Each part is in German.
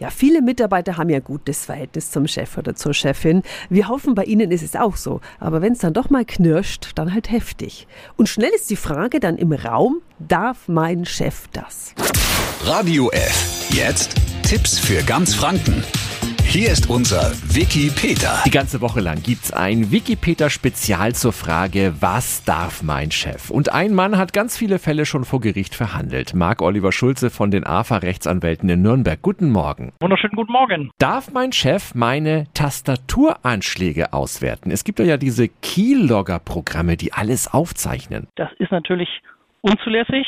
Ja, viele Mitarbeiter haben ja gutes Verhältnis zum Chef oder zur Chefin. Wir hoffen, bei Ihnen ist es auch so. Aber wenn es dann doch mal knirscht, dann halt heftig. Und schnell ist die Frage dann im Raum, darf mein Chef das? Radio F. Jetzt Tipps für ganz Franken. Hier ist unser Wiki Peter. Die ganze Woche lang gibt's ein Wikipedia-Spezial zur Frage, was darf mein Chef? Und ein Mann hat ganz viele Fälle schon vor Gericht verhandelt. Marc Oliver Schulze von den AFA-Rechtsanwälten in Nürnberg. Guten Morgen. Wunderschönen guten Morgen. Darf mein Chef meine Tastaturanschläge auswerten? Es gibt ja diese Keylogger-Programme, die alles aufzeichnen. Das ist natürlich unzulässig.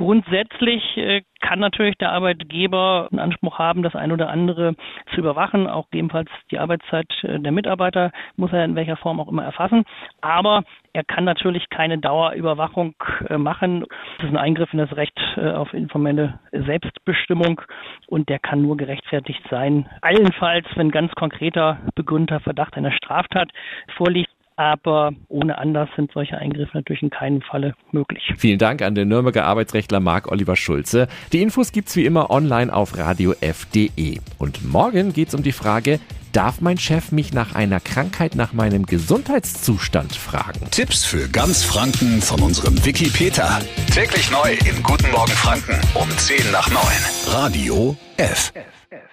Grundsätzlich äh, kann natürlich der Arbeitgeber einen Anspruch haben, das ein oder andere zu überwachen. Auch gegebenenfalls die Arbeitszeit äh, der Mitarbeiter muss er in welcher Form auch immer erfassen. Aber er kann natürlich keine Dauerüberwachung äh, machen. Das ist ein Eingriff in das Recht auf informelle Selbstbestimmung und der kann nur gerechtfertigt sein. Allenfalls, wenn ganz konkreter begründeter Verdacht einer Straftat vorliegt, aber ohne Anlass sind solche Eingriffe natürlich in keinem Falle möglich. Vielen Dank an den Nürnberger Arbeitsrechtler Marc Oliver Schulze. Die Infos gibt's wie immer online auf radiof.de. Und morgen geht's um die Frage, darf mein Chef mich nach einer Krankheit nach meinem Gesundheitszustand fragen? Tipps für ganz Franken von unserem Wiki Peter. Täglich neu in Guten Morgen Franken um 10 nach 9. Radio F. F.